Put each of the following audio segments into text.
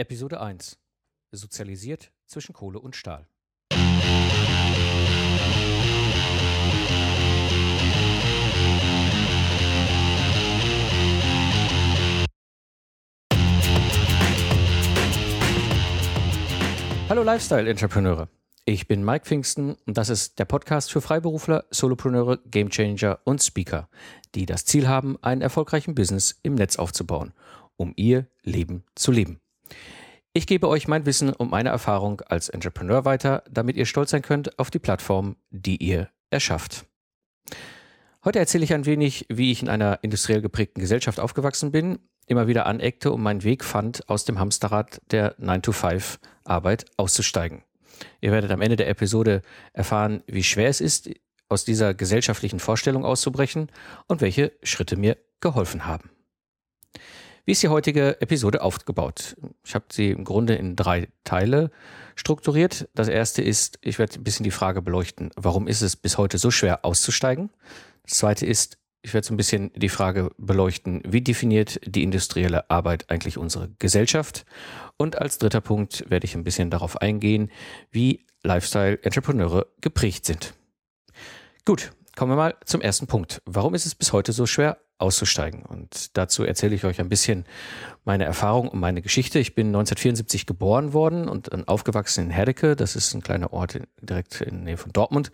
Episode 1 Sozialisiert zwischen Kohle und Stahl. Hallo Lifestyle-Entrepreneure. Ich bin Mike Pfingsten und das ist der Podcast für Freiberufler, Solopreneure, Gamechanger und Speaker, die das Ziel haben, einen erfolgreichen Business im Netz aufzubauen, um ihr Leben zu leben. Ich gebe euch mein Wissen und meine Erfahrung als Entrepreneur weiter, damit ihr stolz sein könnt auf die Plattform, die ihr erschafft. Heute erzähle ich ein wenig, wie ich in einer industriell geprägten Gesellschaft aufgewachsen bin, immer wieder aneckte und meinen Weg fand, aus dem Hamsterrad der 9-to-5-Arbeit auszusteigen. Ihr werdet am Ende der Episode erfahren, wie schwer es ist, aus dieser gesellschaftlichen Vorstellung auszubrechen und welche Schritte mir geholfen haben. Wie ist die heutige Episode aufgebaut? Ich habe sie im Grunde in drei Teile strukturiert. Das erste ist, ich werde ein bisschen die Frage beleuchten, warum ist es bis heute so schwer auszusteigen? Das zweite ist, ich werde so ein bisschen die Frage beleuchten, wie definiert die industrielle Arbeit eigentlich unsere Gesellschaft? Und als dritter Punkt werde ich ein bisschen darauf eingehen, wie Lifestyle-Entrepreneure geprägt sind. Gut, kommen wir mal zum ersten Punkt. Warum ist es bis heute so schwer auszusteigen. Und dazu erzähle ich euch ein bisschen meine Erfahrung und meine Geschichte. Ich bin 1974 geboren worden und aufgewachsen in Herdecke. Das ist ein kleiner Ort direkt in der Nähe von Dortmund.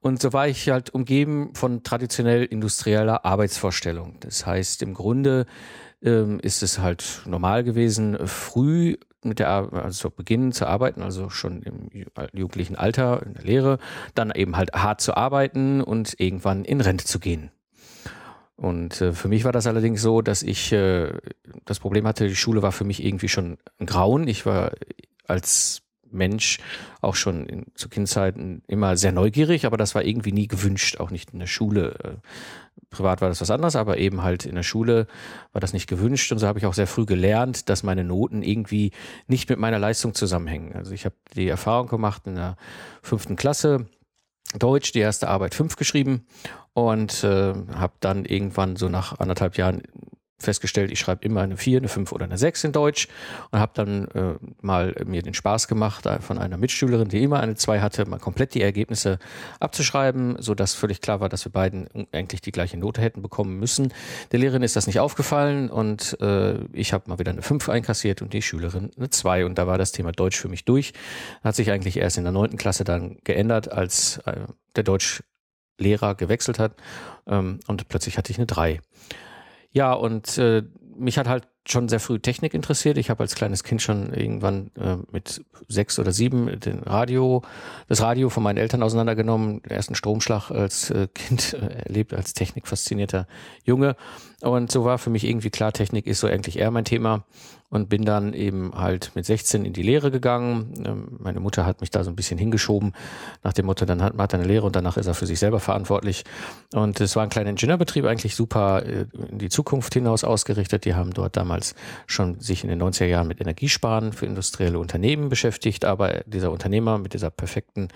Und so war ich halt umgeben von traditionell industrieller Arbeitsvorstellung. Das heißt, im Grunde ähm, ist es halt normal gewesen, früh mit der also beginnen zu arbeiten, also schon im jugendlichen Alter in der Lehre, dann eben halt hart zu arbeiten und irgendwann in Rente zu gehen. Und äh, für mich war das allerdings so, dass ich äh, das Problem hatte, die Schule war für mich irgendwie schon ein Grauen. Ich war als Mensch auch schon in, zu Kindzeiten immer sehr neugierig, aber das war irgendwie nie gewünscht, auch nicht in der Schule. Äh, privat war das was anderes, aber eben halt in der Schule war das nicht gewünscht und so habe ich auch sehr früh gelernt, dass meine Noten irgendwie nicht mit meiner Leistung zusammenhängen. Also ich habe die Erfahrung gemacht in der fünften Klasse, Deutsch, die erste Arbeit fünf geschrieben und äh, habe dann irgendwann so nach anderthalb Jahren festgestellt, ich schreibe immer eine 4, eine 5 oder eine 6 in Deutsch und habe dann äh, mal mir den Spaß gemacht, äh, von einer Mitschülerin, die immer eine 2 hatte, mal komplett die Ergebnisse abzuschreiben, so dass völlig klar war, dass wir beiden eigentlich die gleiche Note hätten bekommen müssen. Der Lehrerin ist das nicht aufgefallen und äh, ich habe mal wieder eine 5 einkassiert und die Schülerin eine 2 und da war das Thema Deutsch für mich durch. Hat sich eigentlich erst in der neunten Klasse dann geändert, als äh, der Deutschlehrer gewechselt hat ähm, und plötzlich hatte ich eine 3. Ja, und äh, mich hat halt schon sehr früh Technik interessiert. Ich habe als kleines Kind schon irgendwann äh, mit sechs oder sieben den Radio, das Radio von meinen Eltern auseinandergenommen, den ersten Stromschlag als äh, Kind äh, erlebt, als technikfaszinierter Junge. Und so war für mich irgendwie klar, Technik ist so eigentlich eher mein Thema und bin dann eben halt mit 16 in die Lehre gegangen. Ähm, meine Mutter hat mich da so ein bisschen hingeschoben nach dem Motto, dann hat man eine Lehre und danach ist er für sich selber verantwortlich. Und es war ein kleiner Ingenieurbetrieb, eigentlich super äh, in die Zukunft hinaus ausgerichtet. Die haben dort damals schon sich in den 90er Jahren mit Energiesparen für industrielle Unternehmen beschäftigt, aber dieser Unternehmer mit dieser perfekten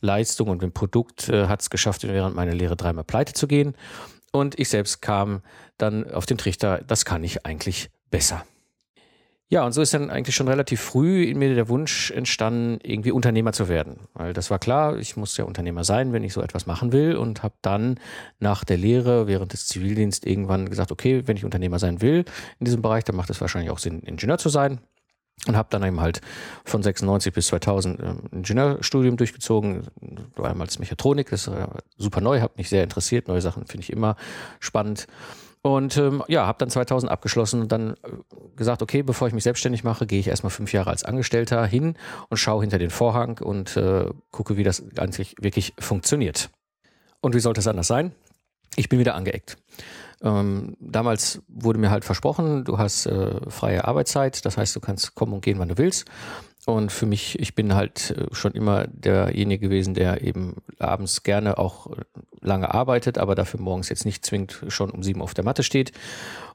Leistung und dem Produkt äh, hat es geschafft, während meiner Lehre dreimal pleite zu gehen. Und ich selbst kam dann auf den Trichter, das kann ich eigentlich besser. Ja, und so ist dann eigentlich schon relativ früh in mir der Wunsch entstanden, irgendwie Unternehmer zu werden. Weil das war klar, ich muss ja Unternehmer sein, wenn ich so etwas machen will. Und habe dann nach der Lehre während des Zivildienstes irgendwann gesagt, okay, wenn ich Unternehmer sein will in diesem Bereich, dann macht es wahrscheinlich auch Sinn, Ingenieur zu sein. Und habe dann eben halt von 96 bis 2000 ein Ingenieurstudium durchgezogen, allem als Mechatronik, das war super neu, hat mich sehr interessiert, neue Sachen finde ich immer spannend. Und ähm, ja, habe dann 2000 abgeschlossen und dann äh, gesagt, okay, bevor ich mich selbstständig mache, gehe ich erstmal fünf Jahre als Angestellter hin und schaue hinter den Vorhang und äh, gucke, wie das eigentlich wirklich funktioniert. Und wie sollte es anders sein? Ich bin wieder angeeckt. Ähm, damals wurde mir halt versprochen, du hast äh, freie Arbeitszeit, das heißt, du kannst kommen und gehen, wann du willst. Und für mich, ich bin halt äh, schon immer derjenige gewesen, der eben abends gerne auch äh, lange arbeitet, aber dafür morgens jetzt nicht zwingend schon um sieben auf der Matte steht.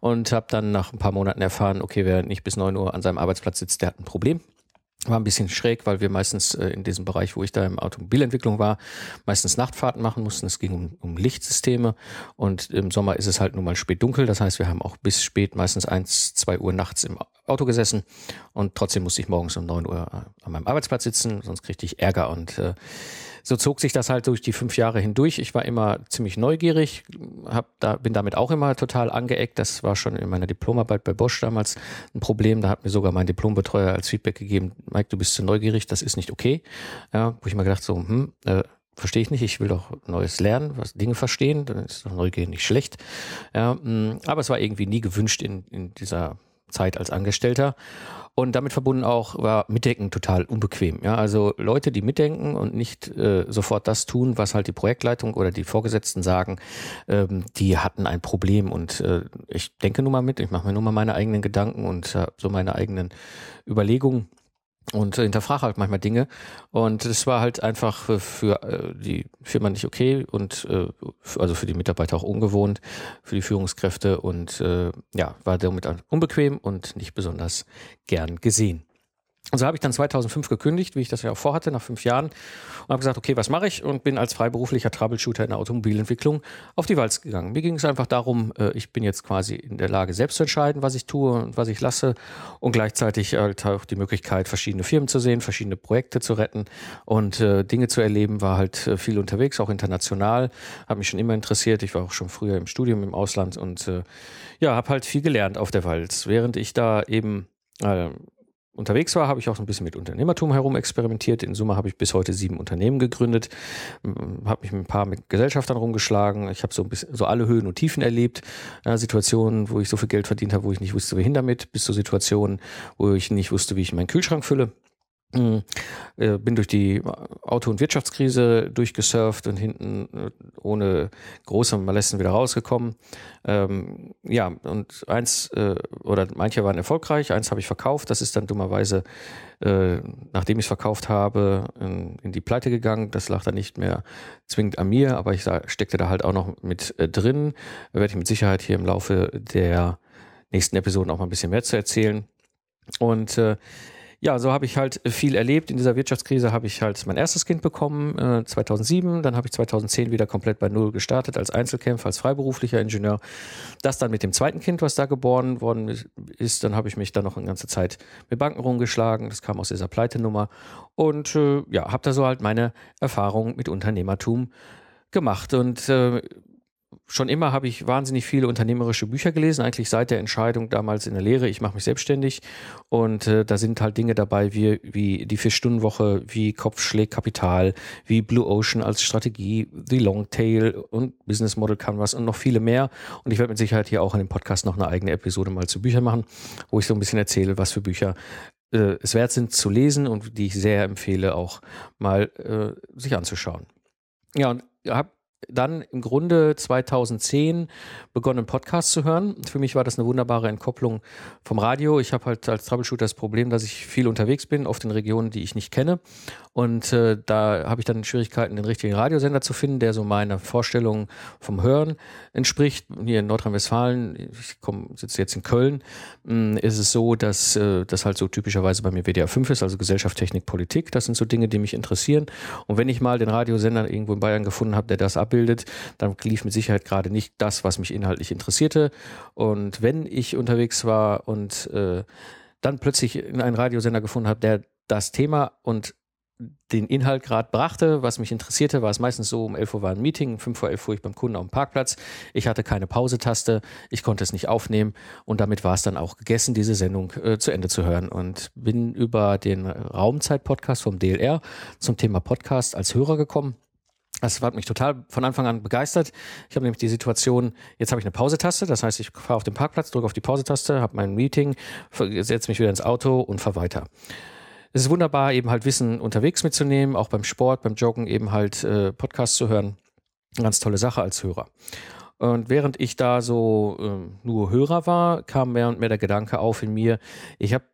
Und habe dann nach ein paar Monaten erfahren, okay, wer nicht bis neun Uhr an seinem Arbeitsplatz sitzt, der hat ein Problem. War ein bisschen schräg, weil wir meistens äh, in diesem Bereich, wo ich da im Automobilentwicklung war, meistens Nachtfahrten machen mussten. Es ging um, um Lichtsysteme und im Sommer ist es halt nun mal spät dunkel. Das heißt, wir haben auch bis spät, meistens eins, zwei Uhr nachts im Auto gesessen und trotzdem musste ich morgens um neun Uhr äh, an meinem Arbeitsplatz sitzen, sonst kriegte ich Ärger und äh, so zog sich das halt durch die fünf Jahre hindurch. Ich war immer ziemlich neugierig, hab da, bin damit auch immer total angeeckt. Das war schon in meiner Diplomarbeit bei Bosch damals ein Problem. Da hat mir sogar mein Diplombetreuer als Feedback gegeben, Mike, du bist zu neugierig, das ist nicht okay. Ja, wo ich mir gedacht so, hm, äh, verstehe ich nicht, ich will doch Neues lernen, was Dinge verstehen, dann ist doch Neugier nicht schlecht. Ja, hm, aber es war irgendwie nie gewünscht in, in dieser Zeit als Angestellter. Und damit verbunden auch war Mitdenken total unbequem. Ja, also Leute, die mitdenken und nicht äh, sofort das tun, was halt die Projektleitung oder die Vorgesetzten sagen, ähm, die hatten ein Problem. Und äh, ich denke nur mal mit, ich mache mir nur mal meine eigenen Gedanken und äh, so meine eigenen Überlegungen und hinterfrage halt manchmal Dinge. Und es war halt einfach für äh, die Firma nicht okay und äh, also für die Mitarbeiter auch ungewohnt, für die Führungskräfte und äh, ja, war damit unbequem und nicht besonders gern gesehen. Und so habe ich dann 2005 gekündigt, wie ich das ja auch vorhatte, nach fünf Jahren. Und habe gesagt, okay, was mache ich? Und bin als freiberuflicher Troubleshooter in der Automobilentwicklung auf die Walz gegangen. Mir ging es einfach darum, äh, ich bin jetzt quasi in der Lage, selbst zu entscheiden, was ich tue und was ich lasse. Und gleichzeitig halt auch die Möglichkeit, verschiedene Firmen zu sehen, verschiedene Projekte zu retten und äh, Dinge zu erleben. War halt äh, viel unterwegs, auch international. Habe mich schon immer interessiert. Ich war auch schon früher im Studium im Ausland und ja, habe halt viel gelernt auf der Walz. Während ich da eben unterwegs war, habe ich auch so ein bisschen mit Unternehmertum herum experimentiert. In Summe habe ich bis heute sieben Unternehmen gegründet, habe mich mit ein paar mit Gesellschaftern rumgeschlagen. Ich habe so ein bisschen so alle Höhen und Tiefen erlebt. Ja, Situationen, wo ich so viel Geld verdient habe, wo ich nicht wusste, wohin damit, bis zu Situationen, wo ich nicht wusste, wie ich meinen Kühlschrank fülle. Hm, äh, bin durch die Auto- und Wirtschaftskrise durchgesurft und hinten äh, ohne große Malessen wieder rausgekommen. Ähm, ja, und eins äh, oder manche waren erfolgreich, eins habe ich verkauft. Das ist dann dummerweise, äh, nachdem ich es verkauft habe, in, in, die Pleite gegangen. Das lag dann nicht mehr zwingend an mir, aber ich steckte da halt auch noch mit äh, drin. Werde ich mit Sicherheit hier im Laufe der nächsten Episoden auch mal ein bisschen mehr zu erzählen. Und äh, ja, so habe ich halt viel erlebt. In dieser Wirtschaftskrise habe ich halt mein erstes Kind bekommen, äh, 2007. Dann habe ich 2010 wieder komplett bei Null gestartet als Einzelkämpfer, als freiberuflicher Ingenieur. Das dann mit dem zweiten Kind, was da geboren worden ist. Dann habe ich mich dann noch eine ganze Zeit mit Banken rumgeschlagen. Das kam aus dieser Pleitenummer. Und äh, ja, habe da so halt meine Erfahrung mit Unternehmertum gemacht. Und äh, schon immer habe ich wahnsinnig viele unternehmerische Bücher gelesen, eigentlich seit der Entscheidung damals in der Lehre, ich mache mich selbstständig. Und äh, da sind halt Dinge dabei wie, wie die Vier-Stunden-Woche, wie Kopfschläg Kapital, wie Blue Ocean als Strategie, The Longtail und Business Model Canvas und noch viele mehr. Und ich werde mit Sicherheit hier auch in dem Podcast noch eine eigene Episode mal zu Büchern machen, wo ich so ein bisschen erzähle, was für Bücher äh, es wert sind zu lesen und die ich sehr empfehle, auch mal äh, sich anzuschauen. Ja, und habe dann im Grunde 2010 begonnen, Podcast zu hören. Für mich war das eine wunderbare Entkopplung vom Radio. Ich habe halt als Troubleshooter das Problem, dass ich viel unterwegs bin, oft in Regionen, die ich nicht kenne. Und äh, da habe ich dann Schwierigkeiten, den richtigen Radiosender zu finden, der so meiner Vorstellung vom Hören entspricht. Hier in Nordrhein-Westfalen, ich sitze jetzt in Köln, mh, hm, ist es so, dass äh, das halt so typischerweise bei mir WDR 5 ist, also Gesellschaft, Technik, Politik. Das sind so Dinge, die mich interessieren. Und wenn ich mal den Radiosender irgendwo in Bayern gefunden habe, der das abbildet, dann lief mit Sicherheit gerade nicht das, was mich inhaltlich interessierte. Und wenn ich unterwegs war und äh, dann plötzlich einen Radiosender gefunden habe, der das Thema und den Inhalt gerade brachte, was mich interessierte, war es meistens so, um 11 Uhr war ein Meeting, 5 vor 11 fuhr ich beim Kunden auf dem Parkplatz. Ich hatte keine Pausetaste, ich konnte es nicht aufnehmen und damit war es dann auch gegessen, diese Sendung äh, zu Ende zu hören und bin über den Raumzeit-Podcast vom DLR zum Thema Podcast als Hörer gekommen. Das hat mich total von Anfang an begeistert. Ich habe nämlich die Situation, jetzt habe ich eine Pausetaste, das heißt, ich fahre auf den Parkplatz, drücke auf die Pausetaste, habe mein Meeting, setze mich wieder ins Auto und fahre weiter es ist wunderbar, eben halt Wissen unterwegs mitzunehmen, auch beim Sport, beim Joggen eben halt äh, Podcasts zu hören. Ganz tolle Sache als Hörer. Und während ich da so äh, nur Hörer war, kam mehr und mehr der Gedanke auf in mir, ich habe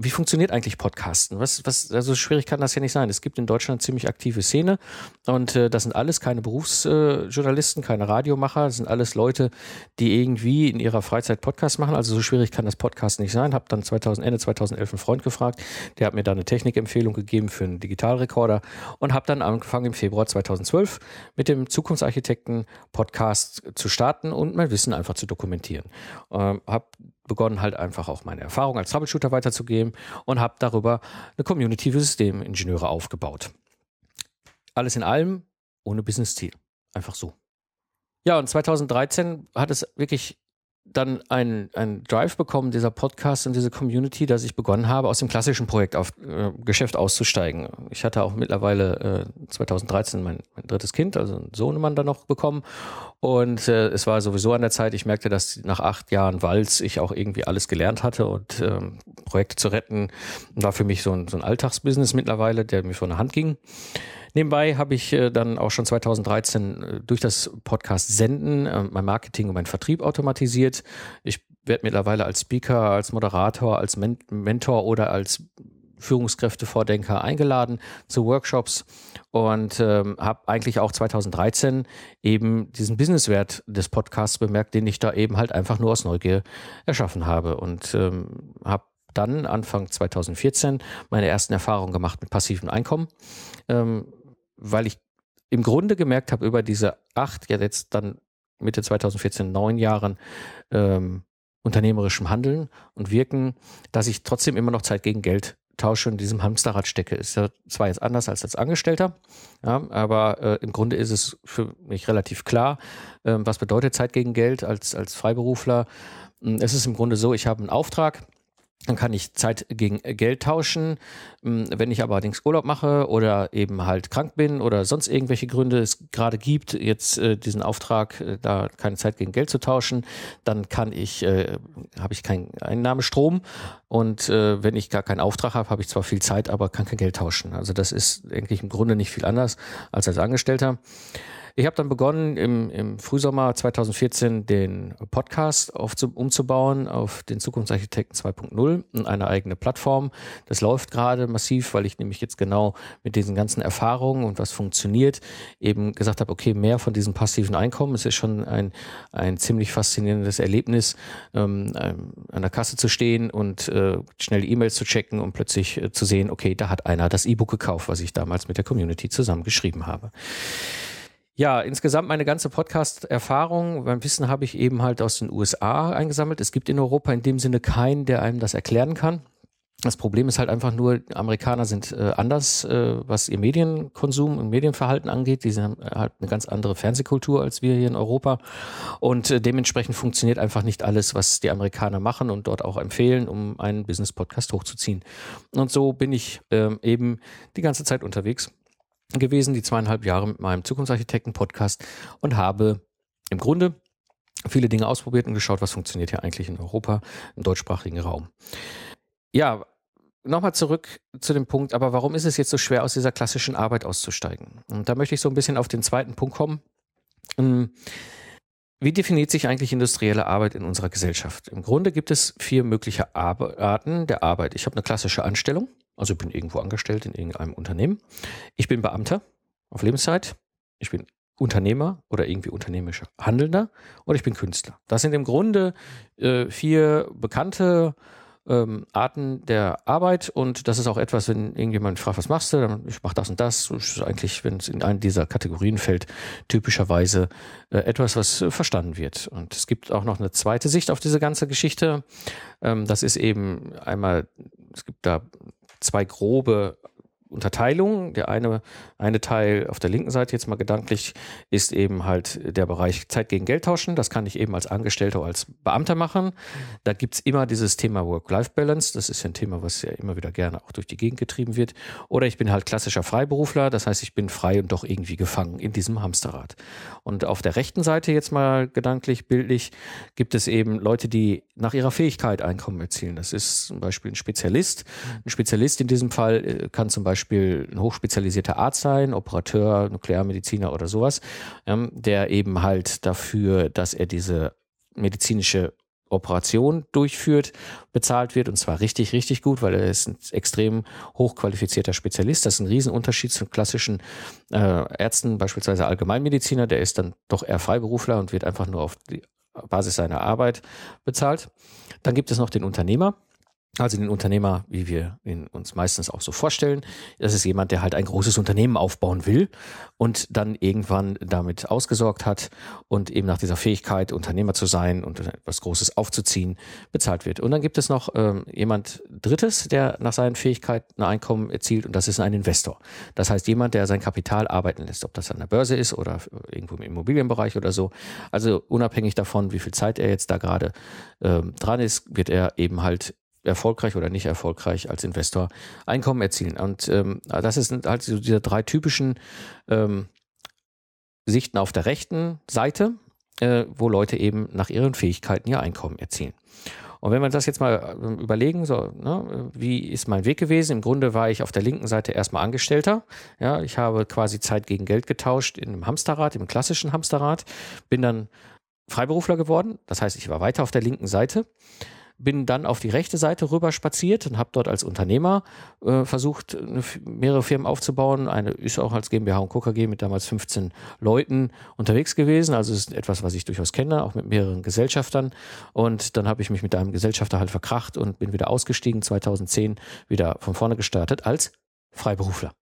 wie funktioniert eigentlich Podcasten? Was, was, also schwierig kann das ja nicht sein. Es gibt in Deutschland ziemlich aktive Szene und äh, das sind alles keine Berufsjournalisten, äh, keine Radiomacher, das sind alles Leute, die irgendwie in ihrer Freizeit Podcasts machen. Also so schwierig kann das Podcast nicht sein. Hab dann 2000, Ende 2011 einen Freund gefragt, der hat mir da eine Technikempfehlung gegeben für einen Digitalrekorder und habe dann angefangen im Februar 2012 mit dem Zukunftsarchitekten Podcast zu starten und mein Wissen einfach zu dokumentieren. Ähm, habe begonnen halt einfach auch meine Erfahrung als Troubleshooter weiterzugeben und habe darüber eine Community für Systemingenieure aufgebaut. Alles in allem ohne Business-Ziel. Einfach so. Ja, und 2013 hat es wirklich dann ein, ein Drive bekommen, dieser Podcast und diese Community, dass ich begonnen habe, aus dem klassischen Projekt auf äh, Geschäft auszusteigen. Ich hatte auch mittlerweile äh, 2013 mein, mein drittes Kind, also einen Sohnemann dann noch bekommen. Und äh, es war sowieso an der Zeit, ich merkte, dass nach acht Jahren Walz ich auch irgendwie alles gelernt hatte und ähm, Projekte zu retten war für mich so ein, so ein Alltagsbusiness mittlerweile, der mir von der Hand ging. Nebenbei habe ich äh, dann auch schon 2013 äh, durch das Podcast Senden äh, mein Marketing und mein Vertrieb automatisiert. Ich werde mittlerweile als Speaker, als Moderator, als Men Mentor oder als Führungskräftevordenker eingeladen zu Workshops und ähm, habe eigentlich auch 2013 eben diesen Businesswert des Podcasts bemerkt, den ich da eben halt einfach nur aus Neugier erschaffen habe und ähm, habe dann Anfang 2014 meine ersten Erfahrungen gemacht mit passivem Einkommen. Ähm, weil ich im Grunde gemerkt habe, über diese acht, ja jetzt dann Mitte 2014, neun Jahren ähm, unternehmerischem Handeln und Wirken, dass ich trotzdem immer noch Zeit gegen Geld tausche und in diesem Hamsterrad stecke. Ist ja zwar jetzt anders als als Angestellter, ja, aber äh, im Grunde ist es für mich relativ klar, äh, was bedeutet Zeit gegen Geld als, als Freiberufler. Es ist im Grunde so, ich habe einen Auftrag, dann kann ich Zeit gegen Geld tauschen. Hm, wenn ich aber allerdings Urlaub mache oder eben halt krank bin oder sonst irgendwelche Gründe es gerade gibt, jetzt äh, diesen Auftrag, äh, da keine Zeit gegen Geld zu tauschen, dann kann ich, äh, habe ich keinen Einnahmestrom und äh, wenn ich gar keinen Auftrag habe, habe ich zwar viel Zeit, aber kann kein Geld tauschen. Also das ist eigentlich im Grunde nicht viel anders als als Angestellter. Ich habe dann begonnen, im, im Frühsommer 2014 den Podcast aufzu, umzubauen auf den Zukunftsarchitekten 2.0 und eine eigene Plattform. Das läuft gerade massiv, weil ich nämlich jetzt genau mit diesen ganzen Erfahrungen und was funktioniert, eben gesagt habe, okay, mehr von diesem passiven Einkommen. Es ist schon ein, ein ziemlich faszinierendes Erlebnis, ähm, ähm an der Kasse zu stehen und äh, schnell E-Mails zu checken und plötzlich äh, zu sehen, okay, da hat einer das E-Book gekauft, was ich damals mit der Community zusammen geschrieben habe. Ja, insgesamt meine ganze Podcast-Erfahrung, mein Wissen habe ich eben halt aus den USA eingesammelt. Es gibt in Europa in dem Sinne keinen, der einem das erklären kann. Das Problem ist halt einfach nur, Amerikaner sind äh, anders, äh, was ihr Medienkonsum und Medienverhalten angeht. Die haben halt eine ganz andere Fernsehkultur als wir hier in Europa. Und äh, dementsprechend funktioniert einfach nicht alles, was die Amerikaner machen und dort auch empfehlen, um einen Business-Podcast hochzuziehen. Und so bin ich ähm, eben die ganze Zeit unterwegs gewesen, die zweieinhalb Jahre mit meinem Zukunftsarchitekten-Podcast und habe im Grunde viele Dinge ausprobiert und geschaut, was funktioniert hier eigentlich in Europa, im deutschsprachigen Raum. Ja, nochmal zurück zu dem Punkt, aber warum ist es jetzt so schwer, aus dieser klassischen Arbeit auszusteigen? Und da möchte ich so ein bisschen auf den zweiten Punkt kommen. Hm, wie definiert sich eigentlich industrielle Arbeit in unserer Gesellschaft? Im Grunde gibt es vier mögliche Arten der Arbeit. Ich habe eine klassische Anstellung. Also ich bin irgendwo angestellt in irgendeinem Unternehmen. Ich bin Beamter auf Lebenszeit. Ich bin Unternehmer oder irgendwie unternehmischer Handelnder und ich bin Künstler. Das sind im Grunde äh, vier bekannte ähm, Arten der Arbeit und das ist auch etwas, wenn irgendjemand fragt, was machst du, dann ich mache das und das. das ist eigentlich, wenn es in eine dieser Kategorien fällt, typischerweise äh, etwas, was äh, verstanden wird. Und es gibt auch noch eine zweite Sicht auf diese ganze Geschichte. Ähm, das ist eben einmal, es gibt da zwei grobe Unterteilung. Der eine, eine Teil auf der linken Seite jetzt mal gedanklich ist eben halt der Bereich Zeit gegen Geld tauschen. Das kann ich eben als Angestellter oder als Beamter machen. Da gibt's immer dieses Thema Work-Life-Balance. Das ist ja ein Thema, was ja immer wieder gerne auch durch die Gegend getrieben wird. Oder ich bin halt klassischer Freiberufler. Das heißt, ich bin frei und doch irgendwie gefangen in diesem Hamsterrad. Und auf der rechten Seite jetzt mal gedanklich, bildlich, gibt es eben Leute, die nach ihrer Fähigkeit Einkommen erzielen. Das ist zum Beispiel ein Spezialist. Ein Spezialist in diesem Fall äh, kann zum Beispiel Beispiel ein hochspezialisierter Arzt sein, Operateur, Nuklearmediziner oder sowas, ähm, der eben halt dafür, dass er diese medizinische Operation durchführt, bezahlt wird und zwar richtig, richtig gut, weil er ist ein extrem hochqualifizierter Spezialist. Das ist ein Riesenunterschied zu klassischen äh, Ärzten, beispielsweise Allgemeinmediziner, der ist dann doch eher Freiberufler und wird einfach nur auf die Basis seiner Arbeit bezahlt. Dann gibt es noch den Unternehmer. Also den Unternehmer, wie wir ihn uns meistens auch so vorstellen, das ist jemand, der halt ein großes Unternehmen aufbauen will und dann irgendwann damit ausgesorgt hat und eben nach dieser Fähigkeit, Unternehmer zu sein und etwas Großes aufzuziehen, bezahlt wird. Und dann gibt es noch ähm, jemand Drittes, der nach seinen Fähigkeiten ein Einkommen erzielt und das ist ein Investor. Das heißt jemand, der sein Kapital arbeiten lässt, ob das an der Börse ist oder irgendwo im Immobilienbereich oder so. Also unabhängig davon, wie viel Zeit er jetzt da gerade ähm, dran ist, wird er eben halt erfolgreich oder nicht erfolgreich als Investor Einkommen erzielen. Und ähm, das sind halt so diese drei typischen ähm, Sichten auf der rechten Seite, äh, wo Leute eben nach ihren Fähigkeiten ihr Einkommen erzielen. Und wenn wir das jetzt mal ähm, überlegen, so, ne, wie ist mein Weg gewesen? Im Grunde war ich auf der linken Seite erstmal Angestellter. Ja, ich habe quasi Zeit gegen Geld getauscht in einem Hamsterrad, im klassischen Hamsterrad, bin dann Freiberufler geworden. Das heißt, ich war weiter auf der linken Seite bin dann auf die rechte Seite rüber spaziert und habe dort als Unternehmer äh, versucht, mehrere Firmen aufzubauen. Eine ist auch als GmbH und Co. KG mit damals 15 Leuten unterwegs gewesen. Also ist etwas, was ich durchaus kenne, auch mit mehreren Gesellschaftern. Und dann habe ich mich mit einem Gesellschafter halt verkracht und bin wieder ausgestiegen, 2010 wieder von vorne gestartet als Freiberufler.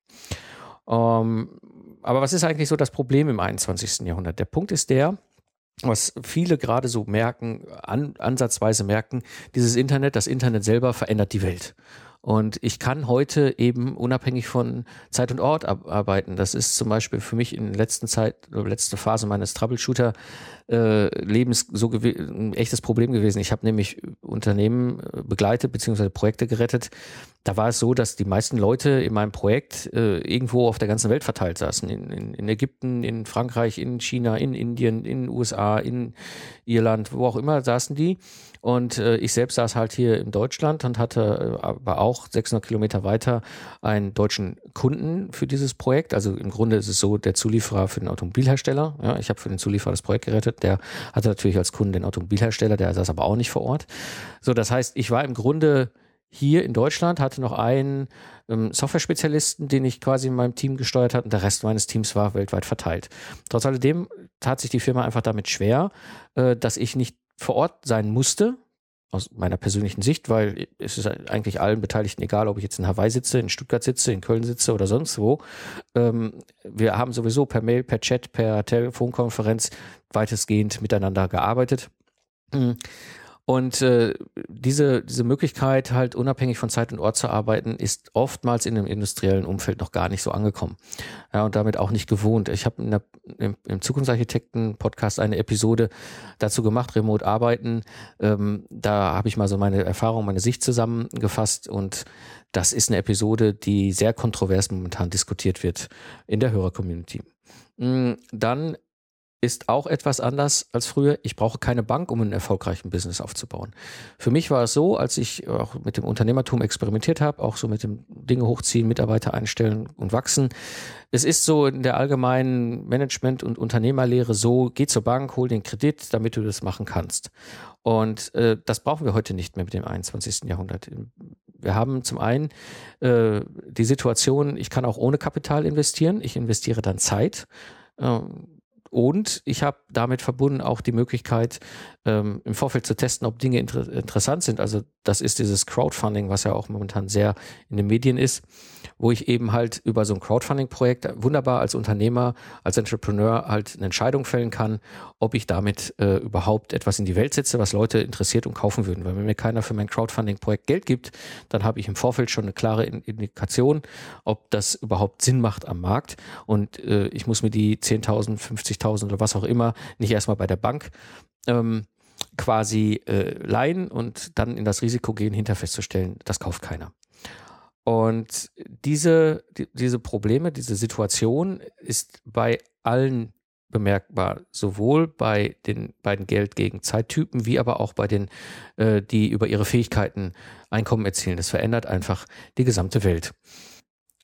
Ähm, aber was ist eigentlich so das Problem im 21. Jahrhundert? Der Punkt ist der, was viele gerade so merken, an, ansatzweise merken, dieses Internet, das Internet selber verändert die Welt. Und ich kann heute eben unabhängig von Zeit und Ort arbeiten. Das ist zum Beispiel für mich in der letzten Zeit, letzte Phase meines Troubleshooter äh, Lebens so ein echtes Problem gewesen. Ich habe nämlich Unternehmen äh, begleitet beziehungsweise Projekte gerettet. Da war es so, dass die meisten Leute in meinem Projekt äh, irgendwo auf der ganzen Welt verteilt saßen. In, in, in Ägypten, in Frankreich, in China, in Indien, in USA, in Irland, wo auch immer saßen die. Und äh, ich selbst saß halt hier in Deutschland und hatte äh, aber auch 600 Kilometer weiter einen deutschen Kunden für dieses Projekt. Also im Grunde ist es so der Zulieferer für den Automobilhersteller. Ja, ich habe für den Zulieferer das Projekt gerettet. Der hatte natürlich als Kunden den Automobilhersteller, der saß aber auch nicht vor Ort. So, das heißt, ich war im Grunde hier in Deutschland, hatte noch einen ähm, Software-Spezialisten, den ich quasi in meinem Team gesteuert hatte und der Rest meines Teams war weltweit verteilt. Trotz alledem tat sich die Firma einfach damit schwer, äh, dass ich nicht vor Ort sein musste, aus meiner persönlichen Sicht, weil es ist eigentlich allen Beteiligten egal, ob ich jetzt in Hawaii sitze, in Stuttgart sitze, in Köln sitze oder sonst wo. Ähm, wir haben sowieso per Mail, per Chat, per Telefonkonferenz weitestgehend miteinander gearbeitet. Und äh, diese, diese Möglichkeit, halt unabhängig von Zeit und Ort zu arbeiten, ist oftmals in dem industriellen Umfeld noch gar nicht so angekommen. Ja, und damit auch nicht gewohnt. Ich habe im, im Zukunftsarchitekten-Podcast eine Episode dazu gemacht, Remote Arbeiten. Ähm, da habe ich mal so meine Erfahrung, meine Sicht zusammengefasst und das ist eine Episode, die sehr kontrovers momentan diskutiert wird in der Hörer-Community. Mm, dann ist auch etwas anders als früher. Ich brauche keine Bank, um einen erfolgreichen Business aufzubauen. Für mich war es so, als ich auch mit dem Unternehmertum experimentiert habe, auch so mit dem Dinge hochziehen, Mitarbeiter einstellen und wachsen. Es ist so in der allgemeinen Management- und Unternehmerlehre so, geh zur Bank, hol den Kredit, damit du das machen kannst. Und äh, das brauchen wir heute nicht mehr mit dem 21. Jahrhundert. Wir haben zum einen äh, die Situation, ich kann auch ohne Kapital investieren. Ich investiere dann Zeit. Ähm, und ich habe damit verbunden auch die Möglichkeit, ähm, im Vorfeld zu testen, ob Dinge inter interessant sind. Also das ist dieses Crowdfunding, was ja auch momentan sehr in den Medien ist, wo ich eben halt über so ein Crowdfunding-Projekt wunderbar als Unternehmer, als Entrepreneur halt eine Entscheidung fällen kann, ob ich damit äh, überhaupt etwas in die Welt setze, was Leute interessiert und kaufen würden. Weil wenn mir keiner für mein Crowdfunding-Projekt Geld gibt, dann habe ich im Vorfeld schon eine klare Indikation, ob das überhaupt Sinn macht am Markt. Und äh, ich muss mir die 10.000, 50.000 oder was auch immer nicht erstmal bei der Bank ähm, quasi äh, leihen und dann in das Risiko gehen, hinter festzustellen, das kauft keiner. Und diese, die, diese Probleme, diese Situation ist bei allen bemerkbar, sowohl bei den beiden Geld gegen Zeittypen, wie aber auch bei den, äh, die über ihre Fähigkeiten Einkommen erzielen. Das verändert einfach die gesamte Welt.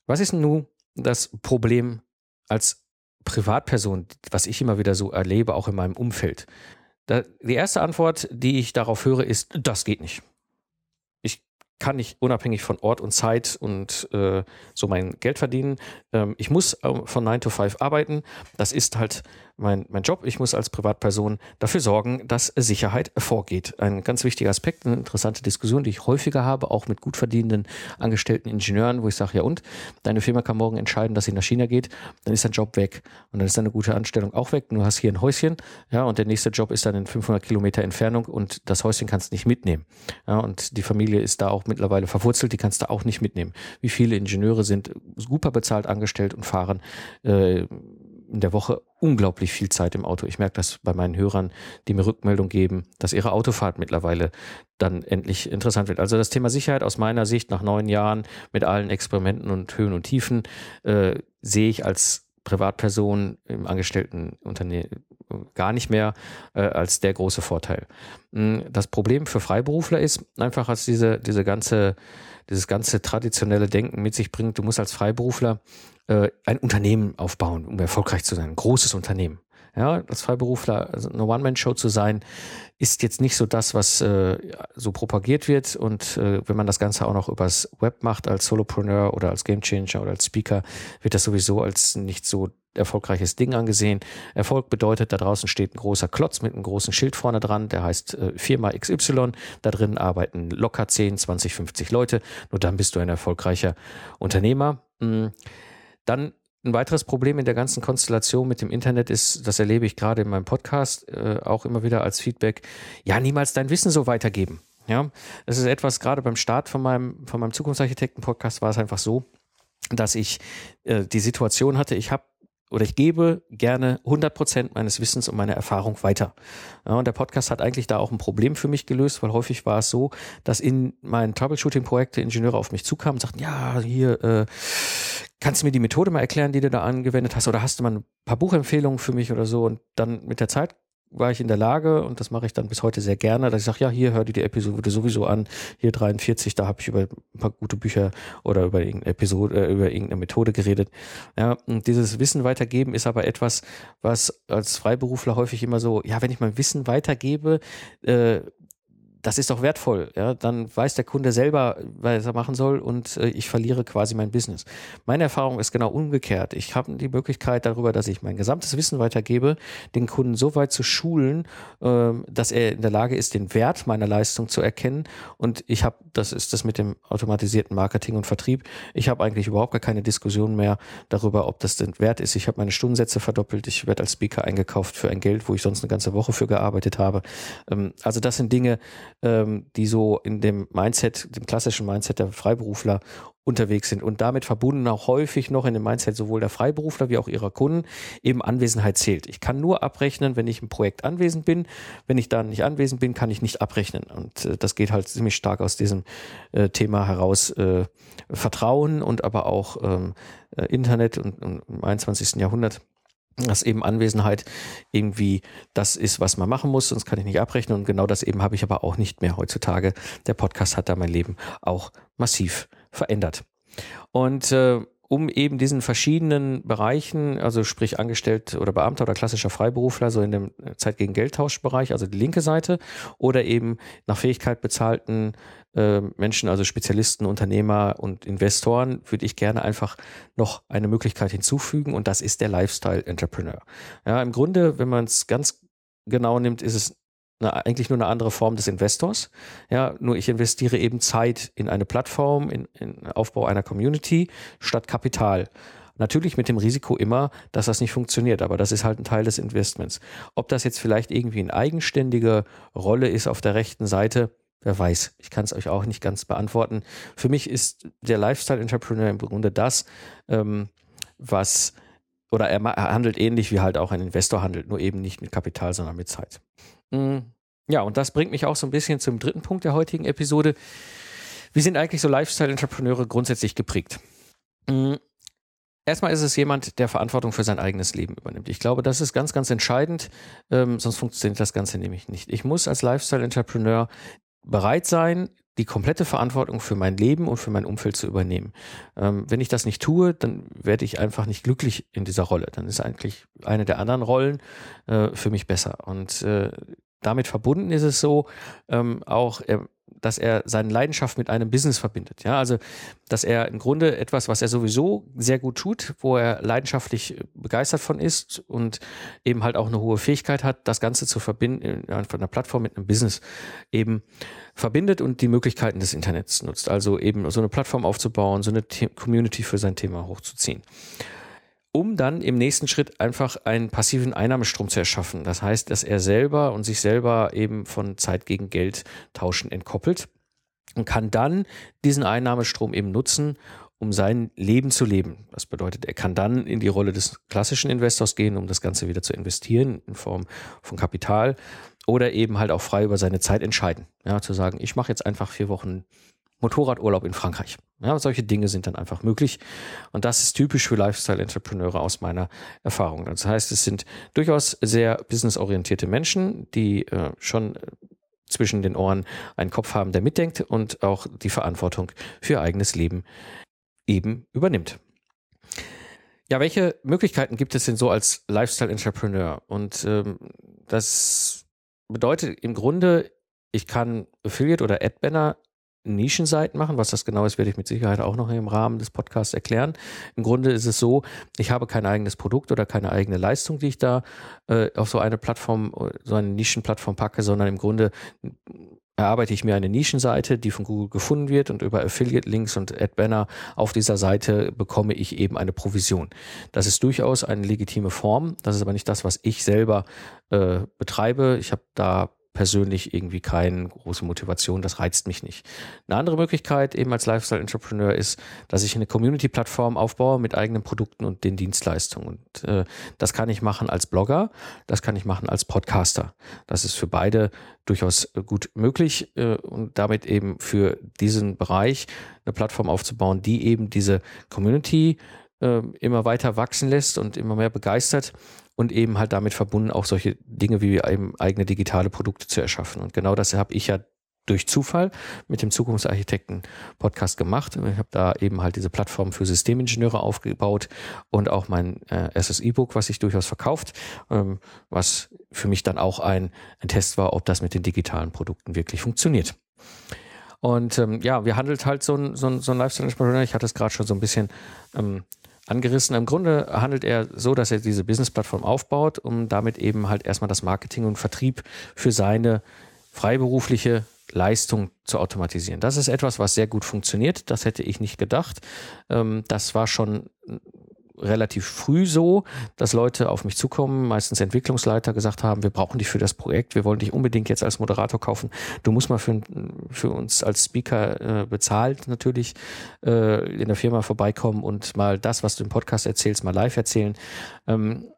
Was ist nun das Problem als Privatperson, was ich immer wieder so erlebe, auch in meinem Umfeld? Da, die erste Antwort, die ich darauf höre, ist, das geht nicht. Ich kann nicht unabhängig von Ort und Zeit und äh, so mein Geld verdienen. Ähm, ich muss äh, von 9 to 5 arbeiten. Das ist halt mein, mein Job. Ich muss als Privatperson dafür sorgen, dass Sicherheit vorgeht. Ein ganz wichtiger Aspekt, eine interessante Diskussion, die ich häufiger habe, auch mit gut verdienenden angestellten Ingenieuren, wo ich sage, ja und, deine Firma kann morgen entscheiden, dass sie nach China geht, dann ist dein Job weg und dann ist deine gute Anstellung auch weg. Du hast hier ein Häuschen, ja, und der nächste Job ist dann in 500 Kilometer Entfernung und das Häuschen kannst du nicht mitnehmen. Ja, und die Familie ist da auch mittlerweile verwurzelt, die kannst du auch nicht mitnehmen. Wie viele Ingenieure sind super bezahlt angestellt und fahren äh, in der Woche unglaublich viel Zeit im Auto. Ich merke das bei meinen Hörern, die mir Rückmeldung geben, dass ihre Autofahrt mittlerweile dann endlich interessant wird. Also das Thema Sicherheit aus meiner Sicht nach neun Jahren mit allen Experimenten und Höhen und Tiefen äh, sehe ich als Privatperson im Angestelltenunternehmen gar nicht mehr äh, als der große Vorteil. Hm, das Problem für Freiberufler ist einfach, als diese, diese ganze, dieses ganze traditionelle Denken mit sich bringt, du musst als Freiberufler äh, ein Unternehmen aufbauen, um erfolgreich zu sein, ein großes Unternehmen. Ja, als Freiberufler also eine One-Man-Show zu sein, ist jetzt nicht so das, was äh, so propagiert wird. Und äh, wenn man das Ganze auch noch übers Web macht, als Solopreneur oder als Gamechanger oder als Speaker, wird das sowieso als nicht so erfolgreiches Ding angesehen. Erfolg bedeutet, da draußen steht ein großer Klotz mit einem großen Schild vorne dran, der heißt äh, Firma XY. Da drin arbeiten locker 10, 20, 50 Leute. Nur dann bist du ein erfolgreicher Unternehmer. Mhm. Dann ein weiteres Problem in der ganzen Konstellation mit dem Internet ist, das erlebe ich gerade in meinem Podcast äh, auch immer wieder als Feedback, ja, niemals dein Wissen so weitergeben. Ja, das ist etwas, gerade beim Start von meinem, von meinem Zukunftsarchitekten-Podcast war es einfach so, dass ich äh, die Situation hatte, ich habe oder ich gebe gerne 100 Prozent meines Wissens und meiner Erfahrung weiter. Ja, und der Podcast hat eigentlich da auch ein Problem für mich gelöst, weil häufig war es so, dass in meinen Troubleshooting-Projekten Ingenieure auf mich zukamen und sagten, ja, hier, äh, kannst du mir die Methode mal erklären, die du da angewendet hast oder hast du mal ein paar Buchempfehlungen für mich oder so und dann mit der Zeit war ich in der Lage, und das mache ich dann bis heute sehr gerne, dass ich sage, ja, hier hör dir die Episode sowieso an, hier 43, da habe ich über ein paar gute Bücher oder über irgendeine Episode, äh, über irgendeine Methode geredet. Ja, und dieses Wissen weitergeben ist aber etwas, was als Freiberufler häufig immer so, ja, wenn ich mein Wissen weitergebe, äh, das ist doch wertvoll. Ja, dann weiß der Kunde selber, was er machen soll und äh, ich verliere quasi mein Business. Meine Erfahrung ist genau umgekehrt. Ich habe die Möglichkeit darüber, dass ich mein gesamtes Wissen weitergebe, den Kunden so weit zu schulen, äh, dass er in der Lage ist, den Wert meiner Leistung zu erkennen. Und ich habe, das ist das mit dem automatisierten Marketing und Vertrieb. Ich habe eigentlich überhaupt gar keine Diskussion mehr darüber, ob das denn wert ist. Ich habe meine Stundensätze verdoppelt. Ich werde als Speaker eingekauft für ein Geld, wo ich sonst eine ganze Woche für gearbeitet habe. Ähm, also das sind Dinge, ähm, die so in dem Mindset, dem klassischen Mindset der Freiberufler unterwegs sind und damit verbunden auch häufig noch in dem Mindset sowohl der Freiberufler wie auch ihrer Kunden eben Anwesenheit zählt. Ich kann nur abrechnen, wenn ich im Projekt anwesend bin. Wenn ich dann nicht anwesend bin, kann ich nicht abrechnen. Und äh, das geht halt ziemlich stark aus diesem äh, Thema heraus. Äh, Vertrauen und aber auch ähm, äh, Internet und, und im 21. Jahrhundert dass eben Anwesenheit irgendwie das ist, was man machen muss, sonst kann ich nicht abrechnen. Und genau das eben habe ich aber auch nicht mehr heutzutage. Der Podcast hat da mein Leben auch massiv verändert. Und äh, um eben diesen verschiedenen Bereichen, also sprich Angestellt oder Beamter oder klassischer Freiberufler, so in dem Zeit gegen Geldtauschbereich, also die linke Seite, oder eben nach Fähigkeit bezahlten äh, Menschen, also Spezialisten, Unternehmer und Investoren, würde ich gerne einfach noch eine Möglichkeit hinzufügen und das ist der Lifestyle Entrepreneur. Ja, im Grunde, wenn man es ganz genau nimmt, ist es eine, eigentlich nur eine andere Form des Investors. Ja, nur ich investiere eben Zeit in eine Plattform, in, in Aufbau einer Community statt Kapital. Natürlich mit dem Risiko immer, dass das nicht funktioniert, aber das ist halt ein Teil des Investments. Ob das jetzt vielleicht irgendwie eine eigenständige Rolle ist auf der rechten Seite, wer weiß. Ich kann es euch auch nicht ganz beantworten. Für mich ist der Lifestyle Entrepreneur im Grunde das, ähm, was oder er handelt ähnlich wie halt auch ein Investor handelt, nur eben nicht mit Kapital, sondern mit Zeit. Mhm. Ja, und das bringt mich auch so ein bisschen zum dritten Punkt der heutigen Episode. Wie sind eigentlich so Lifestyle-Entrepreneure grundsätzlich geprägt? Mhm. Erstmal ist es jemand, der Verantwortung für sein eigenes Leben übernimmt. Ich glaube, das ist ganz, ganz entscheidend, ähm, sonst funktioniert das Ganze nämlich nicht. Ich muss als Lifestyle-Entrepreneur bereit sein, die komplette Verantwortung für mein Leben und für mein Umfeld zu übernehmen. Ähm, wenn ich das nicht tue, dann werde ich einfach nicht glücklich in dieser Rolle. Dann ist eigentlich eine der anderen Rollen äh, für mich besser. Und äh, damit verbunden ist es so, ähm, auch er dass er seine Leidenschaft mit einem Business verbindet. Ja, also, dass er im Grunde etwas, was er sowieso sehr gut tut, wo er leidenschaftlich begeistert von ist und eben halt auch eine hohe Fähigkeit hat, das Ganze zu verbinden, von einer Plattform mit einem Business eben verbindet und die Möglichkeiten des Internets nutzt. Also eben so eine Plattform aufzubauen, so eine Community für sein Thema hochzuziehen um dann im nächsten Schritt einfach einen passiven Einnahmestrom zu erschaffen. Das heißt, dass er selber und sich selber eben von Zeit gegen Geld tauschen entkoppelt und kann dann diesen Einnahmestrom eben nutzen, um sein Leben zu leben. Das bedeutet, er kann dann in die Rolle des klassischen Investors gehen, um das Ganze wieder zu investieren in Form von Kapital oder eben halt auch frei über seine Zeit entscheiden. Ja, zu sagen, ich mache jetzt einfach vier Wochen Motorradurlaub in Frankreich. Ja, solche Dinge sind dann einfach möglich. Und das ist typisch für Lifestyle-Entrepreneure aus meiner Erfahrung. Das heißt, es sind durchaus sehr businessorientierte Menschen, die äh, schon äh, zwischen den Ohren einen Kopf haben, der mitdenkt und auch die Verantwortung für ihr eigenes Leben eben übernimmt. Ja, welche Möglichkeiten gibt es denn so als Lifestyle-Entrepreneur? Und ähm, das bedeutet im Grunde, ich kann Affiliate oder Ad-Banner Nischenseiten machen. Was das genau ist, werde ich mit Sicherheit auch noch im Rahmen des Podcasts erklären. Im Grunde ist es so, ich habe kein eigenes Produkt oder keine eigene Leistung, die ich da äh, auf so eine Plattform, so eine Nischenplattform packe, sondern im Grunde erarbeite ich mir eine Nischenseite, die von Google gefunden wird und über Affiliate-Links und Ad-Banner auf dieser Seite bekomme ich eben eine Provision. Das ist durchaus eine legitime Form. Das ist aber nicht das, was ich selber äh, betreibe. Ich habe da persönlich irgendwie keine große Motivation, das reizt mich nicht. Eine andere Möglichkeit eben als Lifestyle-Entrepreneur ist, dass ich eine Community-Plattform aufbaue mit eigenen Produkten und den Dienstleistungen. Und äh, das kann ich machen als Blogger, das kann ich machen als Podcaster. Das ist für beide durchaus gut möglich äh, und damit eben für diesen Bereich eine Plattform aufzubauen, die eben diese Community äh, immer weiter wachsen lässt und immer mehr begeistert und eben halt damit verbunden auch solche Dinge wie eben eigene digitale Produkte zu erschaffen. Und genau das habe ich ja durch Zufall mit dem Zukunftsarchitekten Podcast gemacht. Ich habe da eben halt diese Plattform für Systemingenieure aufgebaut und auch mein äh, erstes E-Book, was sich durchaus verkauft, ähm, was für mich dann auch ein, ein Test war, ob das mit den digitalen Produkten wirklich funktioniert. Und ähm, ja, wir handelt halt so ein, so ein, so ein Lifestyle-Entrepreneur. Ich hatte es gerade schon so ein bisschen ähm, angerissen. Im Grunde handelt er so, dass er diese Business-Plattform aufbaut, um damit eben halt erstmal das Marketing und Vertrieb für seine freiberufliche Leistung zu automatisieren. Das ist etwas, was sehr gut funktioniert. Das hätte ich nicht gedacht. Ähm, das war schon relativ früh so, dass Leute auf mich zukommen, meistens Entwicklungsleiter gesagt haben, wir brauchen dich für das Projekt, wir wollen dich unbedingt jetzt als Moderator kaufen. Du musst mal für, für uns als Speaker äh, bezahlt natürlich äh, in der Firma vorbeikommen und mal das, was du im Podcast erzählst, mal live erzählen. Ähm,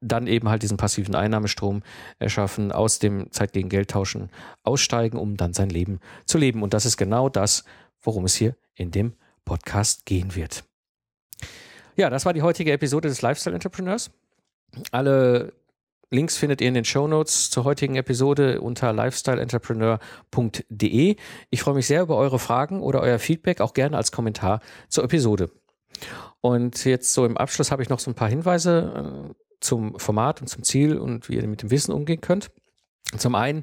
dann eben halt diesen passiven Einnahmestrom erschaffen, aus dem Zeit gegen Geld tauschen, aussteigen, um dann sein Leben zu leben. Und das ist genau das, worum es hier in dem Podcast gehen wird. Ja, das war die heutige Episode des Lifestyle Entrepreneurs. Alle Links findet ihr in den Show Notes zur heutigen Episode unter lifestyleentrepreneur.de. Ich freue mich sehr über eure Fragen oder euer Feedback, auch gerne als Kommentar zur Episode. Und jetzt so im Abschluss habe ich noch so ein paar Hinweise äh, zum Format und zum Ziel und wie ihr mit dem Wissen umgehen könnt. Zum einen,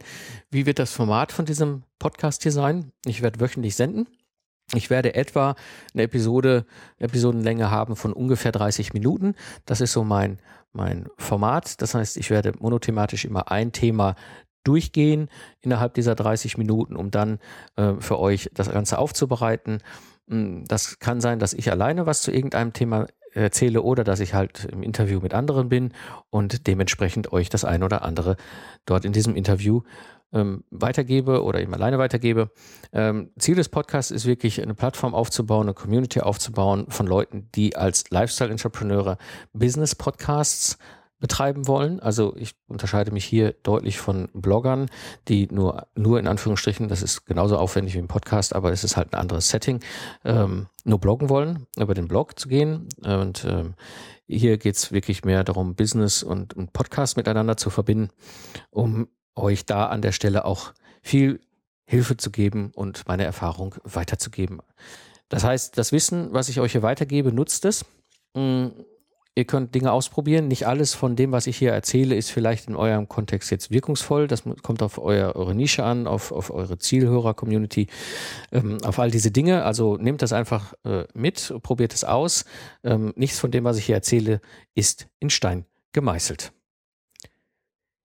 wie wird das Format von diesem Podcast hier sein? Ich werde wöchentlich senden. Ich werde etwa eine Episode, Episodenlänge haben von ungefähr 30 Minuten. Das ist so mein, mein Format. Das heißt, ich werde monothematisch immer ein Thema durchgehen innerhalb dieser 30 Minuten, um dann äh, für euch das Ganze aufzubereiten. Hm, das kann sein, dass ich alleine was zu irgendeinem Thema erzähle oder dass ich halt im Interview mit anderen bin und dementsprechend euch das ein oder andere dort in diesem Interview ähm, weitergebe oder eben alleine weitergebe. Ähm, Ziel des Podcasts ist wirklich eine Plattform aufzubauen, eine Community aufzubauen von Leuten, die als Lifestyle-Entrepreneure Business-Podcasts betreiben wollen. Also ich unterscheide mich hier deutlich von Bloggern, die nur, nur in Anführungsstrichen, das ist genauso aufwendig wie ein Podcast, aber es ist halt ein anderes Setting, ähm, nur bloggen wollen, über den Blog zu gehen. Und ähm, hier geht's wirklich mehr darum, Business und, und Podcast miteinander zu verbinden, um euch da an der Stelle auch viel Hilfe zu geben und meine Erfahrung weiterzugeben. Das heißt, das Wissen, was ich euch hier weitergebe, nutzt es. Ihr könnt Dinge ausprobieren. Nicht alles von dem, was ich hier erzähle, ist vielleicht in eurem Kontext jetzt wirkungsvoll. Das kommt auf euer, eure Nische an, auf, auf eure Zielhörer-Community, ähm, auf all diese Dinge. Also nehmt das einfach äh, mit, probiert es aus. Ähm, nichts von dem, was ich hier erzähle, ist in Stein gemeißelt.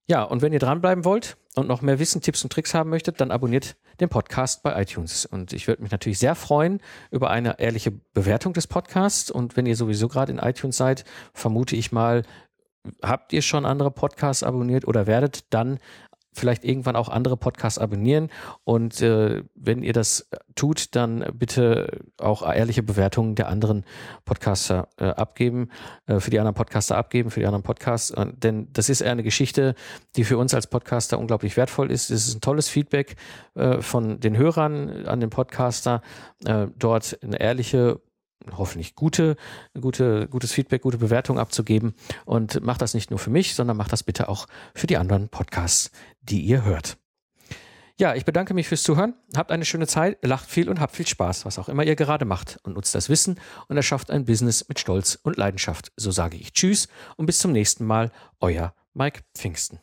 Ja, und wenn ihr dranbleiben wollt und noch mehr Wissen, Tipps und Tricks haben möchtet, dann abonniert den Podcast bei iTunes. Und ich würde mich natürlich sehr freuen über eine ehrliche Bewertung des Podcasts. Und wenn ihr sowieso gerade in iTunes seid, vermute ich mal, habt ihr schon andere Podcasts abonniert oder werdet dann vielleicht irgendwann auch andere Podcasts abonnieren. Und äh, wenn ihr das tut, dann bitte auch ehrliche Bewertungen der anderen Podcaster äh, abgeben, äh, für die anderen Podcaster abgeben, für die anderen Podcasts. denn das ist eine Geschichte, die für uns als Podcaster unglaublich wertvoll ist. Es ist ein tolles Feedback äh, von den Hörern an den Podcaster, äh, dort eine ehrliche hoffentlich gute, gute, gutes Feedback, gute Bewertung abzugeben. Und macht das nicht nur für mich, sondern macht das bitte auch für die anderen Podcasts, die ihr hört. Ja, ich bedanke mich fürs Zuhören. Habt eine schöne Zeit, lacht viel und habt viel Spaß, was auch immer ihr gerade macht. Und nutzt das Wissen und erschafft ein Business mit Stolz und Leidenschaft. So sage ich Tschüss und bis zum nächsten Mal. Euer Mike Pfingsten.